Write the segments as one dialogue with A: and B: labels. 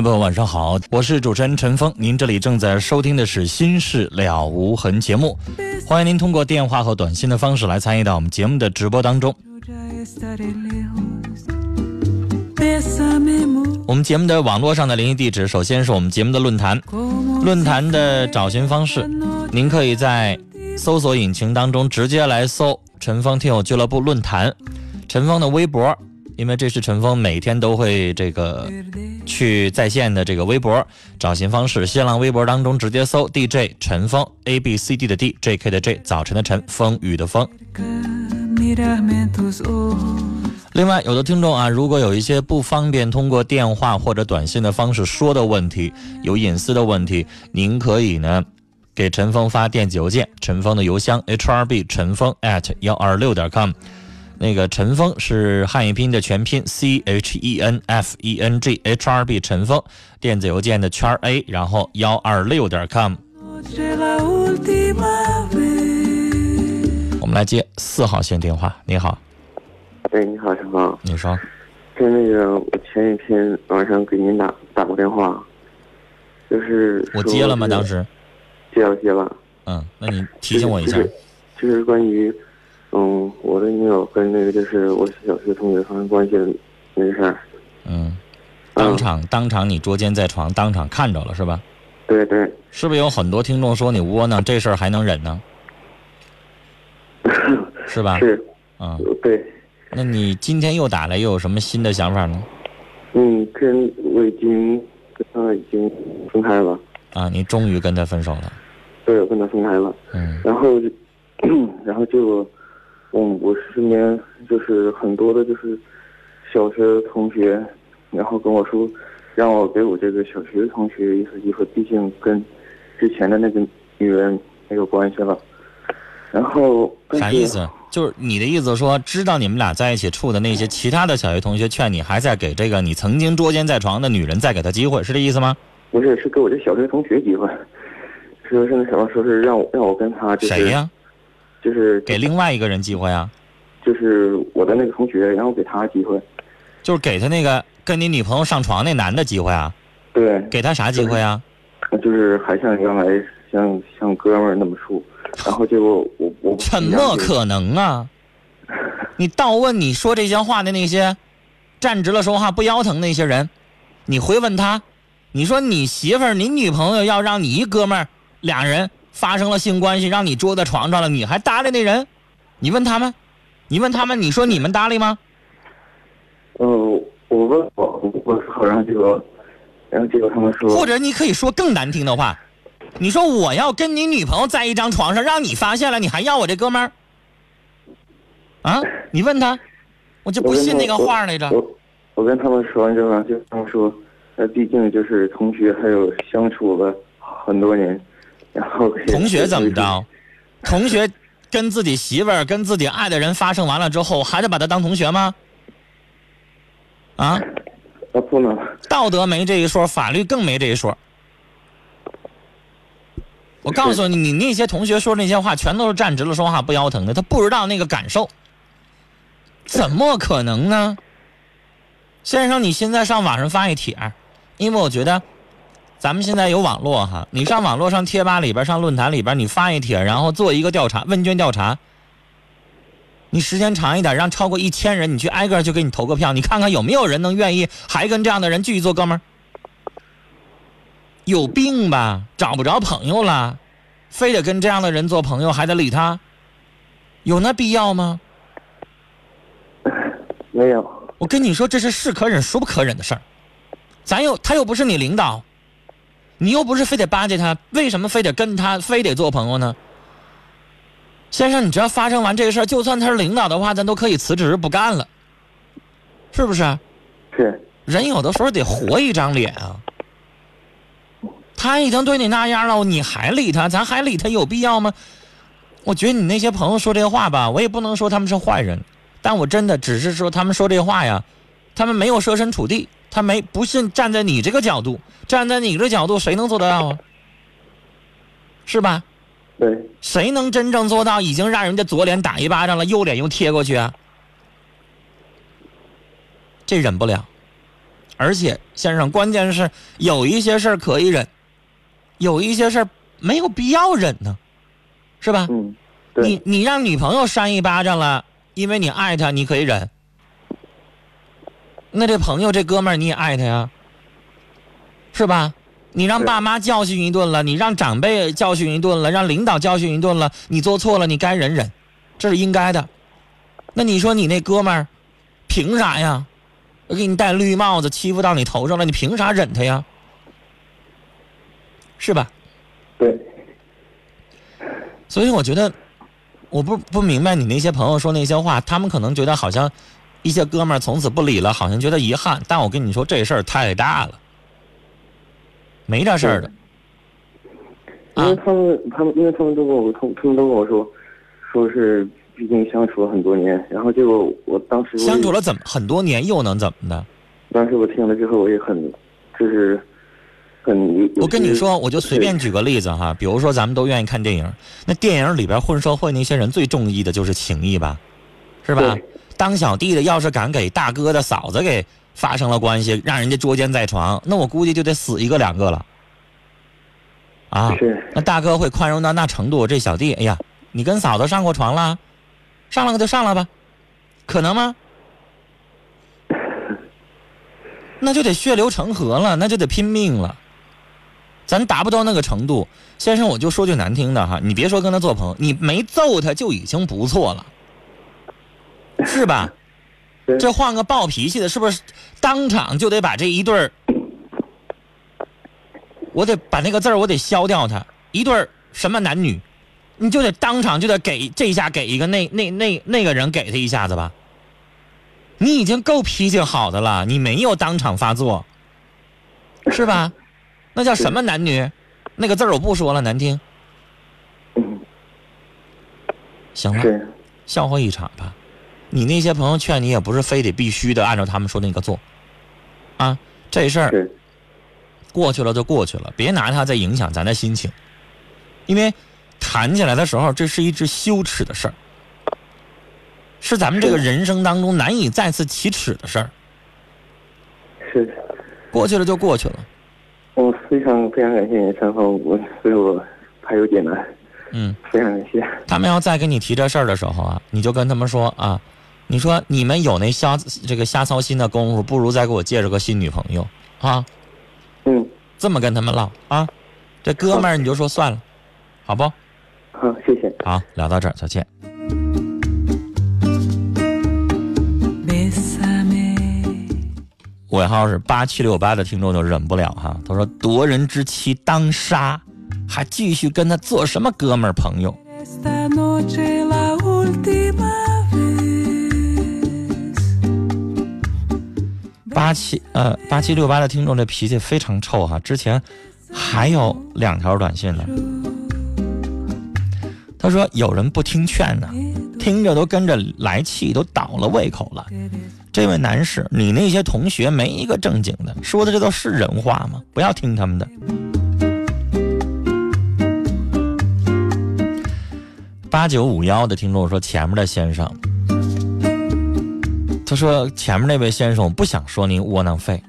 A: 众朋友，晚上好，我是主持人陈峰。您这里正在收听的是《心事了无痕》节目，欢迎您通过电话和短信的方式来参与到我们节目的直播当中。我们节目的网络上的联系地址，首先是我们节目的论坛，论坛的找寻方式，您可以在搜索引擎当中直接来搜“陈峰听友俱乐部论坛”，陈峰的微博。因为这是陈峰每天都会这个去在线的这个微博找寻方式，新浪微博当中直接搜 DJ 陈峰 A B C D 的 D J K 的 J 早晨的晨风雨的风。另外，有的听众啊，如果有一些不方便通过电话或者短信的方式说的问题，有隐私的问题，您可以呢给陈峰发电子邮件，陈峰的邮箱 H R B 陈峰 at 幺二六点 com。那个陈峰是汉语拼音的全拼，C H E N F E N G H R B 陈峰，电子邮件的圈 A，然后幺二六点 com。我们来接四号线电话，你好。
B: 喂，你好，陈峰。
A: 你说。
B: 就那个，我前几天晚上给您打打过电话，就是
A: 我接了吗？当时。
B: 接了，接了。
A: 嗯，那你提醒我一下。
B: 就是关于。嗯，我的女友跟那个就是我小学同学发生关系的那个事儿。
A: 嗯，当场当场你捉奸在床，当场看着了是吧？
B: 对对。
A: 是不是有很多听众说你窝囊？这事儿还能忍呢？是吧？
B: 是。
A: 嗯。
B: 对。
A: 那你今天又打来，又有什么新的想法呢？
B: 嗯，跟我已经跟他已经分开了。
A: 啊，你终于跟他分手了？
B: 对，我跟他分开了。
A: 嗯。
B: 然后，然后就。嗯，我身边就是很多的，就是小学同学，然后跟我说，让我给我这个小学同学一次机会，毕竟跟之前的那个女人没有关系了。然后
A: 啥意思？就是你的意思说，知道你们俩在一起处的那些其他的小学同学，劝你还在给这个你曾经捉奸在床的女人再给她机会，是这意思吗？
B: 不是，是给我这小学同学机会，说是那什么，说是让我让我跟他
A: 谁呀？
B: 就是
A: 给另外一个人机会啊，
B: 就是我的那个同学，然后给他机会，
A: 就是给他那个跟你女朋友上床那男的机会啊。
B: 对，
A: 给他啥机会啊？
B: 就是还像原来像像哥们儿那么处，然后结果我我
A: 怎么可能啊？你倒问你说这些话的那些站直了说话不腰疼那些人，你回问他，你说你媳妇儿、你女朋友要让你一哥们儿俩人。发生了性关系，让你捉在床上了，你还搭理那人？你问他们，你问他们，你说你们搭理吗？
B: 呃，我问我我好像这个，然后结果他们说，
A: 或者你可以说更难听的话，你说我要跟你女朋友在一张床上，让你发现了，你还要我这哥们儿？啊？你问他，我就不信那个话来着。
B: 我我跟他们说完之后，就他们说，那毕竟就是同学，还有相处了。很多年，然后
A: 同学怎么着？同学跟自己媳妇儿、跟自己爱的人发生完了之后，还得把他当同学吗？啊？
B: 啊，不能。
A: 道德没这一说，法律更没这一说。我告诉你，你那些同学说那些话，全都是站直了说话不腰疼的，他不知道那个感受。怎么可能呢？先生，你现在上网上发一帖，因为我觉得，咱们现在有网络哈，你上网络上贴吧里边、上论坛里边，你发一帖，然后做一个调查问卷调查，你时间长一点，让超过一千人，你去挨个就给你投个票，你看看有没有人能愿意还跟这样的人继续做哥们儿？有病吧？找不着朋友了，非得跟这样的人做朋友，还得理他，有那必要吗？
B: 没有。
A: 我跟你说，这是是可忍孰不可忍的事儿。咱又他又不是你领导，你又不是非得巴结他，为什么非得跟他非得做朋友呢？先生，你只要发生完这个事儿，就算他是领导的话，咱都可以辞职不干了，是不是？
B: 是。
A: 人有的时候得活一张脸啊。他已经对你那样了，你还理他？咱还理他有必要吗？我觉得你那些朋友说这话吧，我也不能说他们是坏人，但我真的只是说他们说这话呀，他们没有设身处地，他没不信站在你这个角度，站在你这角度，谁能做得到啊？是吧？
B: 对。
A: 谁能真正做到已经让人家左脸打一巴掌了，右脸又贴过去啊？这忍不了，而且先生，关键是有一些事儿可以忍。有一些事儿没有必要忍呢，是吧？
B: 嗯，
A: 你你让女朋友扇一巴掌了，因为你爱她，你可以忍。那这朋友这哥们儿你也爱他呀，是吧？你让爸妈教训一顿了，你让长辈教训一顿了，让领导教训一顿了，你做错了，你该忍忍，这是应该的。那你说你那哥们儿凭啥呀？我给你戴绿帽子欺负到你头上了，你凭啥忍他呀？是吧？
B: 对。
A: 所以我觉得，我不不明白你那些朋友说那些话，他们可能觉得好像一些哥们儿从此不理了，好像觉得遗憾。但我跟你说，这事儿太大了，没这事儿的。
B: 因为他们，他们，因为他们都跟我，他他们都跟我说，说是毕竟相处了很多年，然后结果我当时
A: 相处了怎么很多年又能怎么的？
B: 当时我听了之后，我也很就是很。
A: 我跟你说，我就随便举个例子哈，比如说咱们都愿意看电影，那电影里边混社会那些人最中意的就是情谊吧，是吧？当小弟的要是敢给大哥的嫂子给发生了关系，让人家捉奸在床，那我估计就得死一个两个了。啊，那大哥会宽容到那程度？这小弟，哎呀，你跟嫂子上过床了，上了就上了吧，可能吗？那就得血流成河了，那就得拼命了。咱达不到那个程度，先生，我就说句难听的哈，你别说跟他做朋友，你没揍他就已经不错了，是吧？这换个暴脾气的，是不是当场就得把这一对儿，我得把那个字儿我得消掉它一对儿什么男女，你就得当场就得给这一下给一个那那那那个人给他一下子吧。你已经够脾气好的了，你没有当场发作，是吧？那叫什么男女？那个字儿我不说了，难听。行了，笑话一场吧。你那些朋友劝你也不是非得必须的按照他们说那个做，啊，这事儿过去了就过去了，别拿它再影响咱的心情，因为谈起来的时候，这是一只羞耻的事儿，是咱们这个人生当中难以再次启齿的事儿。
B: 是，
A: 过去了就过去了。
B: 我非常非常感谢你，陈峰，我所以我还有点难。
A: 嗯，
B: 非常感谢。
A: 他们要再跟你提这事儿的时候啊，你就跟他们说啊，你说你们有那瞎这个瞎操心的功夫，不如再给我介绍个新女朋友啊。
B: 嗯，
A: 这么跟他们唠啊，这哥们儿你就说算了，好不？
B: 好，谢谢。
A: 好，聊到这儿，再见。尾号是八七六八的听众就忍不了哈，他说夺人之妻当杀，还继续跟他做什么哥们儿朋友？八七呃八七六八的听众这脾气非常臭哈，之前还有两条短信呢。他说有人不听劝呢，听着都跟着来气，都倒了胃口了。这位男士，你那些同学没一个正经的，说的这都是人话吗？不要听他们的。八九五幺的听众说：“前面的先生，他说前面那位先生，我不想说您窝囊废，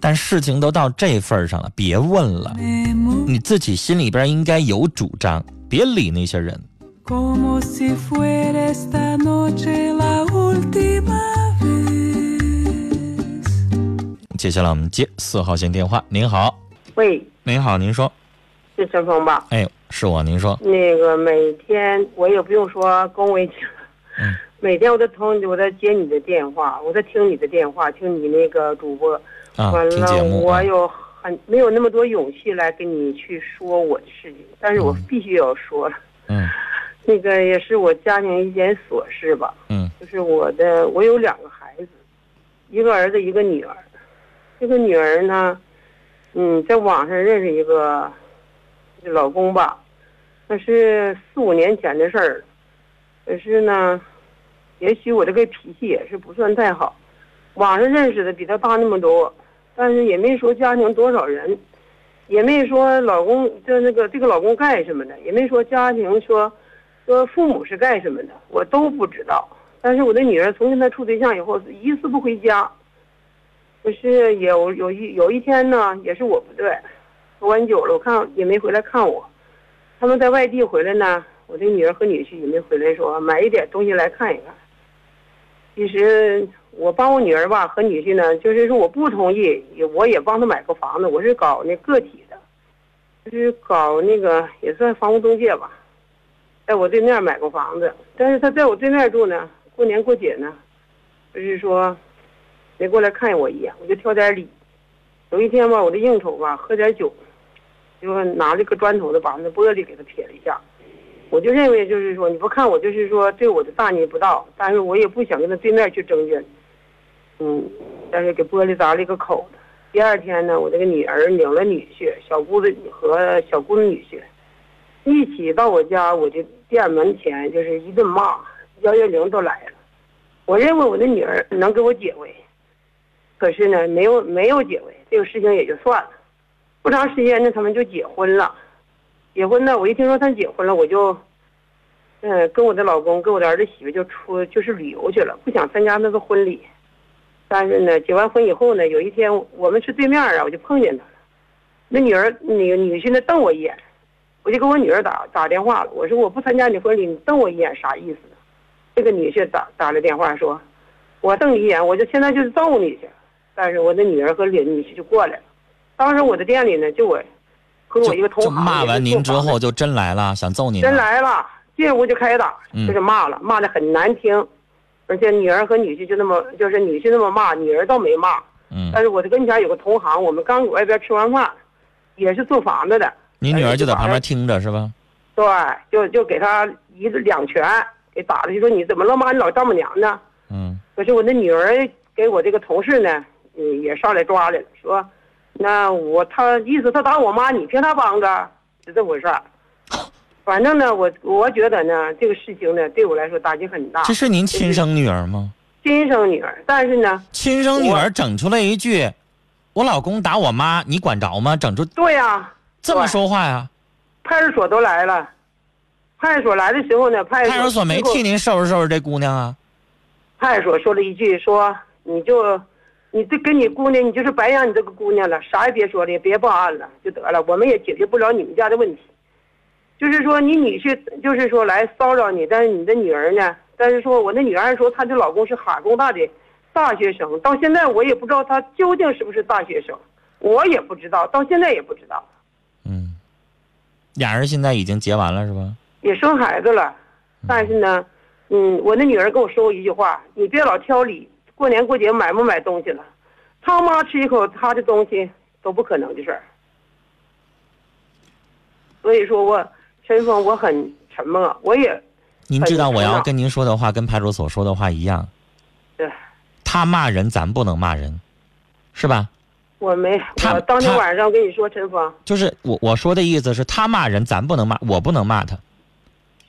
A: 但事情都到这份上了，别问了，你自己心里边应该有主张，别理那些人。”接下来我们接四号线电话。您好，
C: 喂，
A: 您好，您说，
C: 是陈峰吧？
A: 哎，是我，您说，
C: 那个每天我也不用说恭维你了，
A: 嗯，
C: 每天我都通，我在接你的电话，我在听你的电话，听你那个主播，
A: 啊，
C: 完了我有很没有那么多勇气来跟你去说我的事情，但是我
A: 嗯。
C: 必须要说。了，
A: 嗯。
C: 那个也是我家庭一件琐事吧，
A: 嗯。
C: 就是我的我有两个孩子，一个儿子一个女儿，这个女儿呢，嗯，在网上认识一个老公吧，那是四五年前的事儿，可是呢，也许我这个脾气也是不算太好，网上认识的比他大那么多，但是也没说家庭多少人，也没说老公就那个这个老公干什么的，也没说家庭说说父母是干什么的，我都不知道。但是我的女儿从跟他处对象以后，一次不回家。可是有有一有一天呢，也是我不对，喝完酒了，我看也没回来看我。他们在外地回来呢，我的女儿和女婿也没回来说买一点东西来看一看。其实我帮我女儿吧和女婿呢，就是说我不同意，也我也帮他买个房子，我是搞那个体的，就是搞那个也算房屋中介吧，在我对面买个房子，但是他在我对面住呢，过年过节呢，就是说没过来看我一眼，我就挑点理。有一天吧，我这应酬吧，喝点酒，就拿了个砖头子把那玻璃给他撇了一下。我就认为就是说，你不看我就是说对我的大逆不道，但是我也不想跟他对面去争辩。嗯，但是给玻璃砸了一个口子。第二天呢，我这个女儿领了女婿，小姑子和小姑子女婿一起到我家我就店门前，就是一顿骂，幺幺零都来了。我认为我的女儿能给我解围，可是呢，没有没有解围，这个事情也就算了。不长时间呢，他们就结婚了。结婚呢，我一听说他结婚了，我就，嗯、跟我的老公跟我的儿子媳妇就出就是旅游去了，不想参加那个婚礼。但是呢，结完婚以后呢，有一天我们是对面啊，我就碰见他了。那女儿那个女婿呢瞪我一眼，我就给我女儿打打电话了，我说我不参加你婚礼，你瞪我一眼啥意思？这个女婿打打了电话说，我瞪你一眼，我就现在就是揍你去。但是我的女儿和女女婿就过来了，当时我的店里呢，就我和我一个同
A: 就
C: 行
A: 骂完您之后就真来了，想揍您
C: 真。来了，进屋就开打，
A: 嗯
C: 就是骂了，骂的很难听，而且女儿和女婿就那么，就是女婿那么骂，女儿倒没骂。
A: 嗯，
C: 但是我的跟前有个同行，我们刚搁外边吃完饭，也是做房子的，
A: 你女儿就在旁边听着是吧？
C: 对，就就给他一两拳给打了，就说你怎么了骂你老丈母娘呢？
A: 嗯
C: 可是我那女儿给我这个同事呢，嗯，也上来抓来了，说，那我他意思他打我妈，你凭啥帮着？是这回事儿。反正呢，我我觉得呢，这个事情呢，对我来说打击很大。
A: 这是您亲生女儿吗？
C: 亲生女儿，但是呢，
A: 亲生女儿整出来一句：“我老公打我妈，你管着吗？”整出
C: 对呀、
A: 这么说话呀？
C: 派出所都来了。派出所来的时候呢，派出
A: 派出所没替您收拾收拾这姑娘啊？
C: 派出所说了一句说，你就，你这跟你姑娘，你就是白养你这个姑娘了，啥也别说了，也别报案了，就得了，我们也解决不了你们家的问题。就是说你女婿，就是说来骚扰你，但是你的女儿呢？但是说我那女儿说她的老公是哈工大的大学生，到现在我也不知道他究竟是不是大学生，我也不知道，到现在也不知道。
A: 嗯，俩人现在已经结完了是吧？
C: 也生孩子了，但是呢，嗯，我那女儿跟我说过一句话：你别老挑理，过年过节买不买东西了，他妈吃一口他的东西都不可能的事儿。所以说我陈峰，我很沉默，我也
A: 您知道我要跟您说的话跟派出所说的话一样，
C: 对。
A: 他骂人咱不能骂人，是吧？
C: 我没，
A: 他
C: 我当天晚上跟你说，陈峰。
A: 就是我我说的意思是他骂人，咱不能骂，我不能骂他，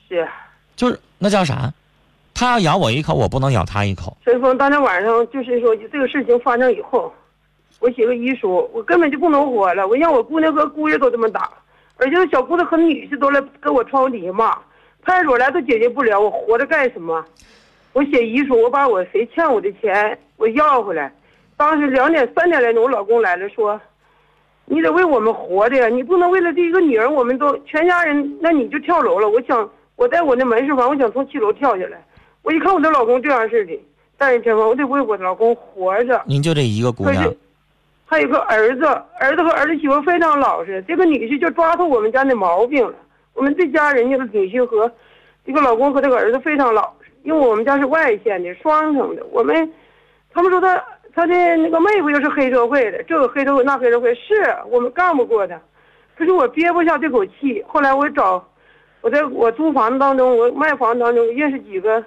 C: 是。
A: 就是那叫啥？他要咬我一口，我不能咬他一口。
C: 陈峰，当天晚上就是说这个事情发生以后，我写个遗书，我根本就不能活了，我让我姑娘和姑爷都这么打，而且小姑子和女婿都来跟我窗户底下骂，派出所来都解决不了，我活着干什么？我写遗书，我把我谁欠我的钱我要回来。当时两点三点来钟，我老公来了，说：“你得为我们活的呀，你不能为了这一个女儿，我们都全家人，那你就跳楼了。”我想，我在我那门市房，我想从七楼跳下来。我一看我的老公这样式的，但是陈峰，我得为我的老公活着。
A: 您就这一个姑娘
C: 还有个儿子，儿子和儿子媳妇非常老实，这个女婿就抓住我们家的毛病了。我们这家人家的女婿和这个老公和这个儿子非常老实，因为我们家是外县的双城的，我们他们说他他的那个妹夫又是黑社会的，这个黑社会那黑社会，是我们干不过他，可是我憋不下这口气。后来我找我在我租房子当中，我卖房子当中认识几个，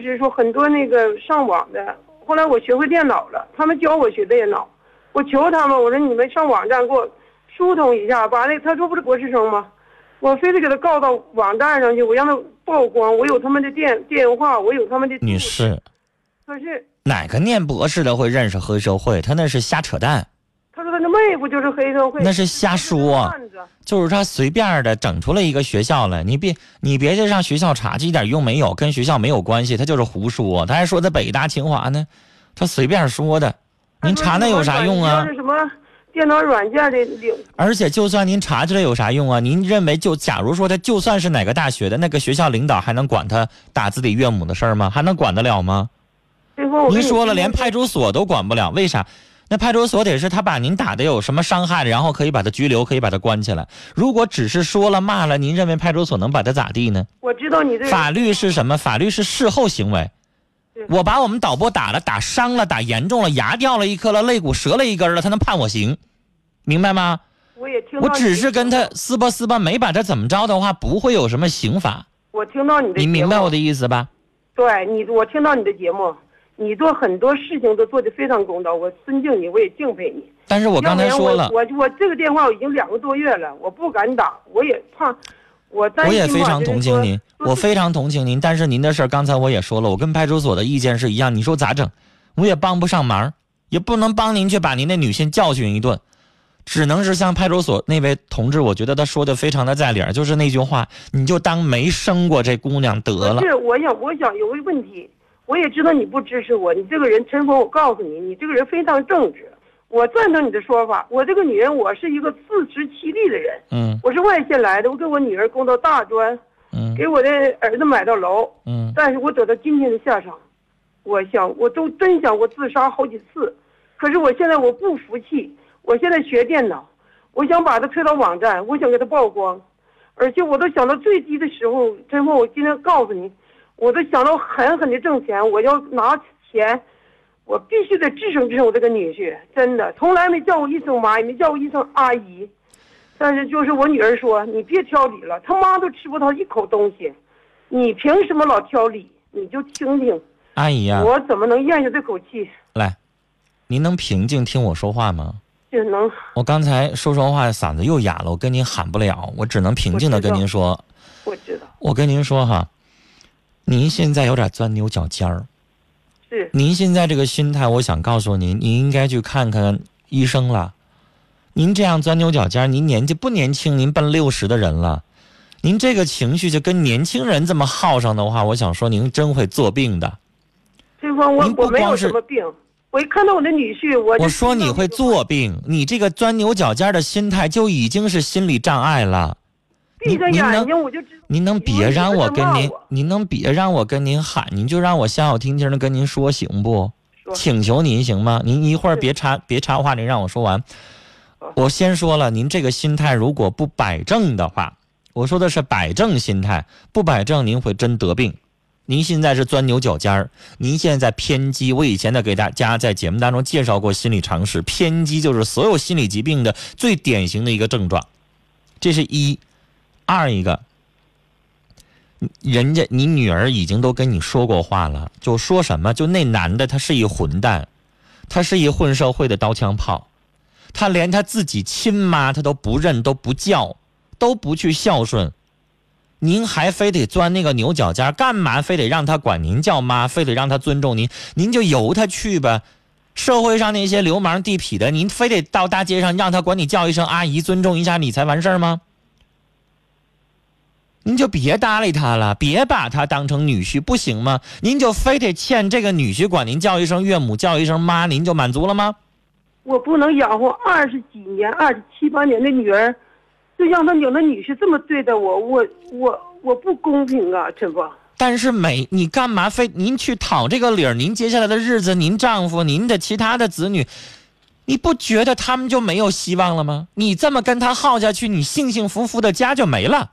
C: 就是说很多那个上网的。后来我学会电脑了，他们教我学电脑，我求他们，我说你们上网站给我疏通一下，把那他说不是博士生吗？我非得给他告到网站上去，我让他曝光，我有他们的电电话，我有他们的
A: 女士，
C: 可是
A: 哪个念博士的会认识黑社会？他那是瞎扯淡，
C: 他说他那妹夫就是黑社会，
A: 那是瞎说。就是他随便的整出来一个学校来，你别你别去上学校查这，一点用没有，跟学校没有关系，他就是胡说。他还说他北大清华呢，他随便说的，您查那有啥用啊？
C: 是什么电脑软件的领，
A: 而且就算您查出来有啥用啊？您认为就假如说他就算是哪个大学的那个学校领导，还能管他打自己岳母的事儿吗？还能管得了吗？您说了，连派出所都管不了，为啥？那派出所得是他把您打的有什么伤害，然后可以把他拘留，可以把他关起来。如果只是说了骂了，您认为派出所能把他咋地呢？
C: 我知道你这
A: 法律是什么？法律是事后行为。我把我们导播打了，打伤了，打严重了，牙掉了一颗了，肋骨折了一根了，他能判我刑，明白吗？
C: 我也听
A: 我只是跟他，撕吧撕吧，没把他怎么着的话，不会有什么刑法。
C: 我听到你的，
A: 你明白我的？意思吧？
C: 对你，我听到你的节目，你做很多事情都做得非常公道，我尊敬你，我也敬佩你。
A: 但是我刚才说了
C: 我我我这个电话我已经两个多月了，我不敢打，我也怕，我
A: 我也非常同情您，我非常同情您。但是您的事儿，刚才我也说了，我跟派出所的意见是一样。你说咋整？我也帮不上忙，也不能帮您去把您的女性教训一顿，只能是像派出所那位同志，我觉得他说的非常的在理儿，就是那句话，你就当没生过这姑娘得了。
C: 是，我想，我想有个问题，我也知道你不支持我，你这个人陈峰，我告诉你，你这个人非常正直，我赞成你的说法。我这个女人，我是一个自食其力的人，
A: 嗯。
C: 我是外县来的，我给我女儿供到大专，
A: 嗯。
C: 给我的儿子买到楼，
A: 嗯。
C: 但是我走到今天的下场，我想，我都真想过自杀好几次，可是我现在我不服气，我现在学电脑，我想把它推到网站，我想给它曝光，而且我都想到最低的时候，陈峰，我今天告诉你，我都想到狠狠的挣钱，我要拿钱，我必须得支撑支撑我这个女婿，真的，从来没叫我一声妈，也没叫我一声阿姨，但是就是我女儿说，你别挑理了，他妈都吃不到一口东西，你凭什么老挑理？你就听听。
A: 阿姨呀、
C: 我怎么能咽下这口气？
A: 来，您能平静听我说话吗？
C: 只能
A: 我刚才说说话嗓子又哑了，我跟您喊不了，我只能平静的跟您说，
C: 我知道
A: 我跟您说哈，您现在有点钻牛角尖儿。
C: 是
A: 您现在这个心态，我想告诉您，您应该去看看医生了。您这样钻牛角尖儿，您年纪不年轻，您奔六十的人了，您这个情绪就跟年轻人这么耗上的话，我想说您真会作病的。
C: 对方我我没有什么病，我一看到我的女婿，我
A: 我说你会作病，你这个钻牛角尖的心态就已经是心理障碍了。
C: 闭着
A: 您您能
C: 眼睛我就知道。
A: 您能别让我跟您您能别让我跟您喊，您就让我小小听听的跟您说行不？请求您行吗？您一会儿别插别插话，您让我说完。我先说了，您这个心态如果不摆正的话，我说的是摆正心态，不摆正您会真得病。您现在是钻牛角尖儿，您现在偏激。我以前呢给大家在节目当中介绍过心理常识，偏激就是所有心理疾病的最典型的一个症状，这是一。二一个，人家你女儿已经都跟你说过话了，就说什么？就那男的他是一混蛋，他是一混社会的刀枪炮，他连他自己亲妈他都不认，都不叫，都不去孝顺，您还非得钻那个牛角尖，干嘛非得让他管您叫妈，非得让他尊重您？您就由他去吧。社会上那些流氓地痞的，您非得到大街上让他管你叫一声阿姨，尊重一下你才完事儿吗？您就别搭理他了，别把他当成女婿，不行吗？您就非得欠这个女婿管您叫一声岳母，叫一声妈，您就满足了吗？
C: 我不能养活二十几年、二十七八年的女儿，就让他有那女婿这么对待我，我我我不公平啊，陈芳。
A: 但是每你干嘛非您去讨这个理儿？您接下来的日子，您丈夫、您的其他的子女，你不觉得他们就没有希望了吗？你这么跟他耗下去，你幸幸福福的家就没了。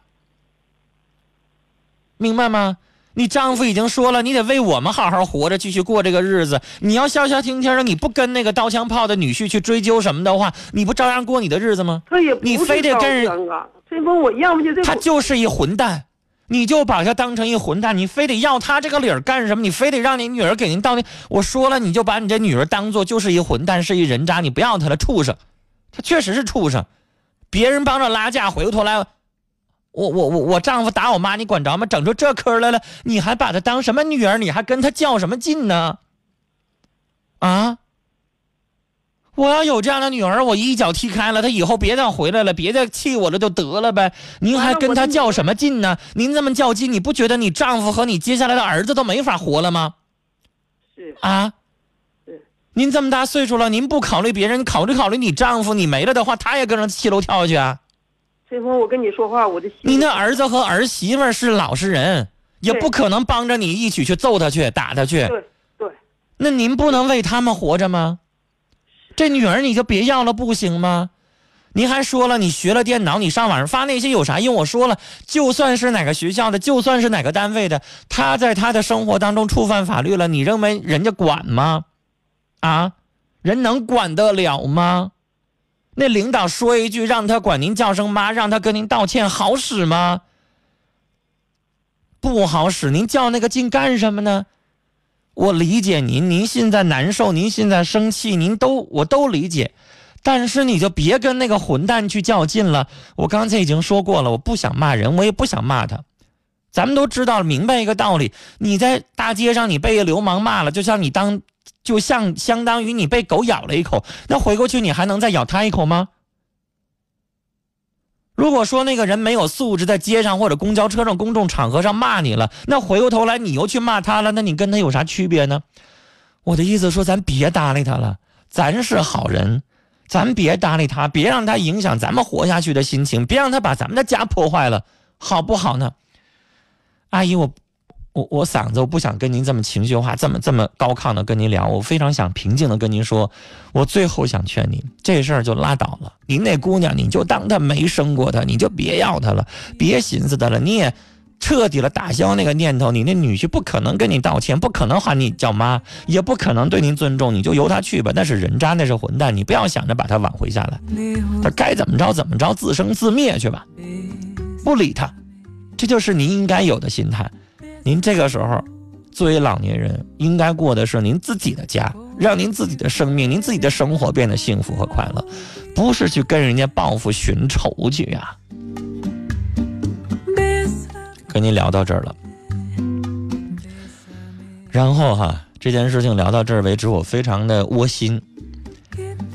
A: 明白吗？你丈夫已经说了，你得为我们好好活着，继续过这个日子。你要消消停停的，你不跟那个刀枪炮的女婿去追究什么的话，你不照样过你的日子吗？
C: 他也不
A: 你非得跟人
C: 是刀枪啊，陈峰，我要不就这
A: 他，就是一混蛋，你就把他当成一混蛋，你非得要他这个理儿干什么？你非得让你女儿给您道歉？我说了，你就把你这女儿当做就是一混蛋，是一人渣，你不要他了，畜生，他确实是畜生。别人帮着拉架，回过头来，我我我我丈夫打我妈，你管着吗？整出这科来了，你还把她当什么女儿？你还跟她较什么劲呢？啊！我要有这样的女儿，我一脚踢开了，她以后别再回来了，别再气我了，就得了呗。您还跟她较什么劲呢？您这么较劲，你不觉得你丈夫和你接下来的儿子都没法活了吗？
C: 是
A: 啊
C: 是？
A: 您这么大岁数了，您不考虑别人，考虑考虑你丈夫，你没了的话，他也跟着七楼跳下去啊？
C: 我跟你说话，我的心
A: 你那儿子和儿媳妇是老实人，也不可能帮着你一起去揍他去、打他去。
C: 对对，
A: 那您不能为他们活着吗？这女儿你就别要了，不行吗？您还说了，你学了电脑，你上网上发那些有啥用？我说了，就算是哪个学校的，就算是哪个单位的，他在他的生活当中触犯法律了，你认为人家管吗？啊，人能管得了吗？那领导说一句，让他管您叫声妈，让他跟您道歉，好使吗？不好使，您较那个劲干什么呢？我理解您，您现在难受，您现在生气，您都我都理解，但是你就别跟那个混蛋去较劲了。我刚才已经说过了，我不想骂人，我也不想骂他。咱们都知道明白一个道理，你在大街上你被流氓骂了，就像你当，就像相当于你被狗咬了一口，那回过去你还能再咬他一口吗？如果说那个人没有素质，在街上或者公交车上、公众场合上骂你了，那回过头来你又去骂他了，那你跟他有啥区别呢？我的意思说，咱别搭理他了，咱是好人，咱别搭理他，别让他影响咱们活下去的心情，别让他把咱们的家破坏了，好不好呢？阿姨，我我我嗓子，我不想跟您这么情绪化，这么这么高亢的跟您聊，我非常想平静的跟您说，我最后想劝您，这事儿就拉倒了。您那姑娘，你就当她没生过她，你就别要她了，别寻思她了，你也彻底了打消那个念头。你那女婿不可能跟你道歉，不可能喊你叫妈，也不可能对您尊重，你就由他去吧。那是人渣，那是混蛋，你不要想着把他挽回下来，他该怎么着怎么着，自生自灭去吧，不理他。这就是您应该有的心态。您这个时候作为老年人，应该过的是您自己的家，让您自己的生命、您自己的生活变得幸福和快乐，不是去跟人家报复寻仇去呀、跟您聊到这儿了，然后哈，这件事情聊到这儿为止，我非常的窝心。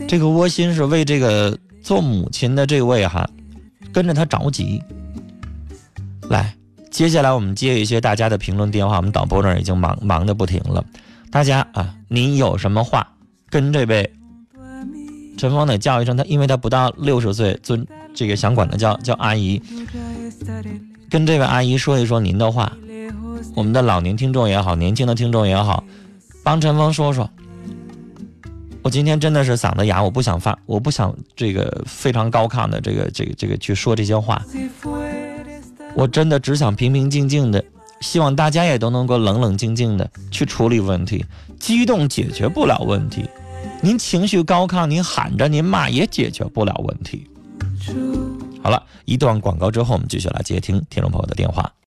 A: 这个窝心是为这个做母亲的这位哈，跟着他着急。来，接下来我们接一些大家的评论电话，我们导播这儿已经忙忙的不停了。大家啊，您有什么话跟这位陈峰得叫一声他，因为他不到六十岁，尊这个想管他叫叫阿姨，跟这位阿姨说一说您的话。我们的老年听众也好，年轻的听众也好，帮陈峰说说。我今天真的是嗓子哑，我不想发，我不想这个非常高亢的这个这个这个去说这些话。我真的只想平平静静的，希望大家也都能够冷冷静静的去处理问题。激动解决不了问题，您情绪高亢，您喊着您骂也解决不了问题。好了一段广告之后，我们继续来接听听众朋友的电话。